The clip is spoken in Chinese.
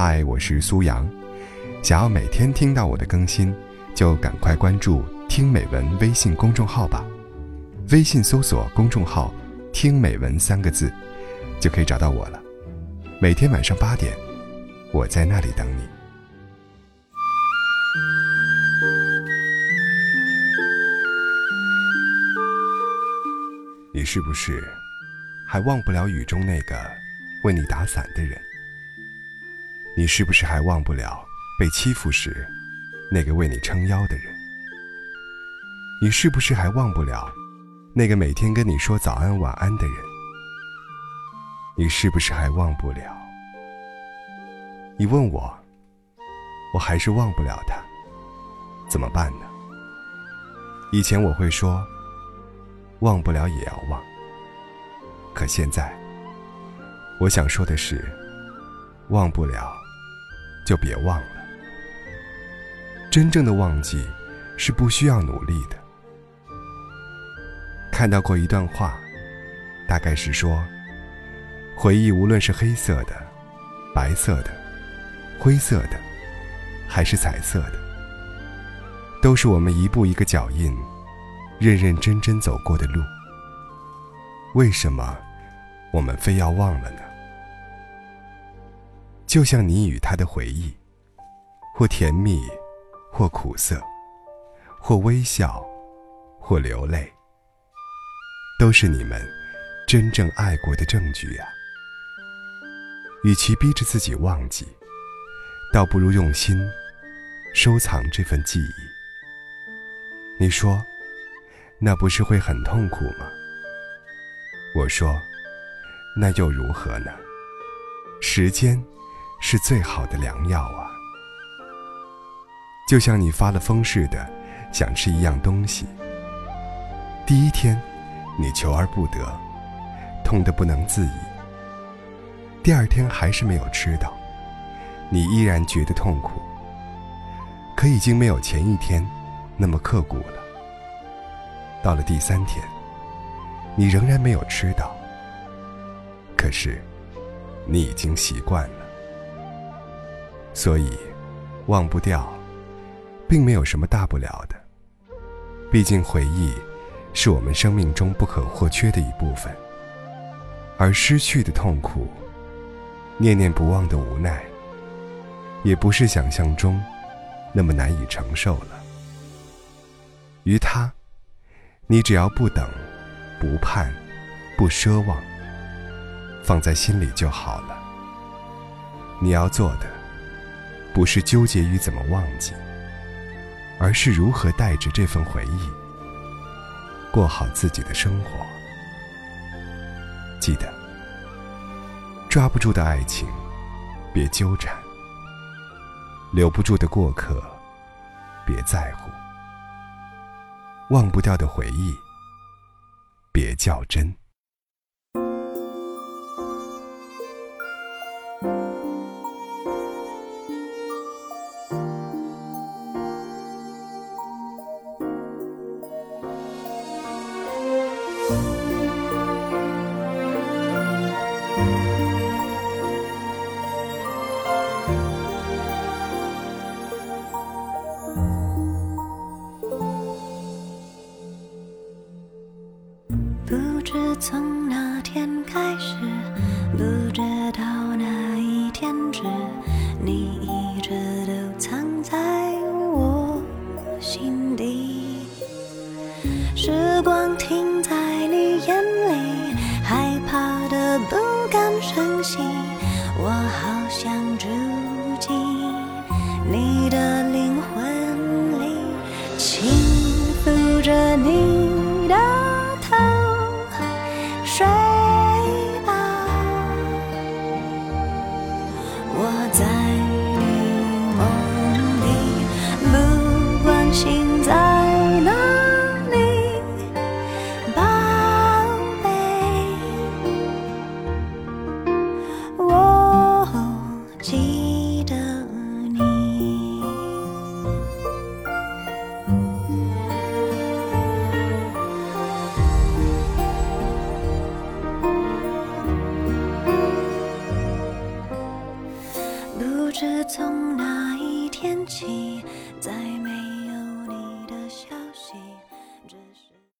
嗨，我是苏阳。想要每天听到我的更新，就赶快关注“听美文”微信公众号吧。微信搜索公众号“听美文”三个字，就可以找到我了。每天晚上八点，我在那里等你。你是不是还忘不了雨中那个为你打伞的人？你是不是还忘不了被欺负时那个为你撑腰的人？你是不是还忘不了那个每天跟你说早安晚安的人？你是不是还忘不了？你问我，我还是忘不了他，怎么办呢？以前我会说，忘不了也要忘。可现在，我想说的是，忘不了。就别忘了，真正的忘记是不需要努力的。看到过一段话，大概是说，回忆无论是黑色的、白色的、灰色的，还是彩色的，都是我们一步一个脚印，认认真真走过的路。为什么我们非要忘了呢？就像你与他的回忆，或甜蜜，或苦涩，或微笑，或流泪，都是你们真正爱过的证据呀。与其逼着自己忘记，倒不如用心收藏这份记忆。你说，那不是会很痛苦吗？我说，那又如何呢？时间。是最好的良药啊！就像你发了疯似的，想吃一样东西。第一天，你求而不得，痛得不能自已。第二天还是没有吃到，你依然觉得痛苦。可已经没有前一天那么刻骨了。到了第三天，你仍然没有吃到，可是你已经习惯了。所以，忘不掉，并没有什么大不了的。毕竟回忆，是我们生命中不可或缺的一部分。而失去的痛苦，念念不忘的无奈，也不是想象中那么难以承受了。于他，你只要不等、不盼、不奢望，放在心里就好了。你要做的。不是纠结于怎么忘记，而是如何带着这份回忆过好自己的生活。记得，抓不住的爱情，别纠缠；留不住的过客，别在乎；忘不掉的回忆，别较真。从那天开始，不知道哪一天止，你一直都藏在我心底。时光停在你眼里，害怕的不敢声息，我好想住进你的灵魂里，我在你梦里不管醒是从那一天起，再没。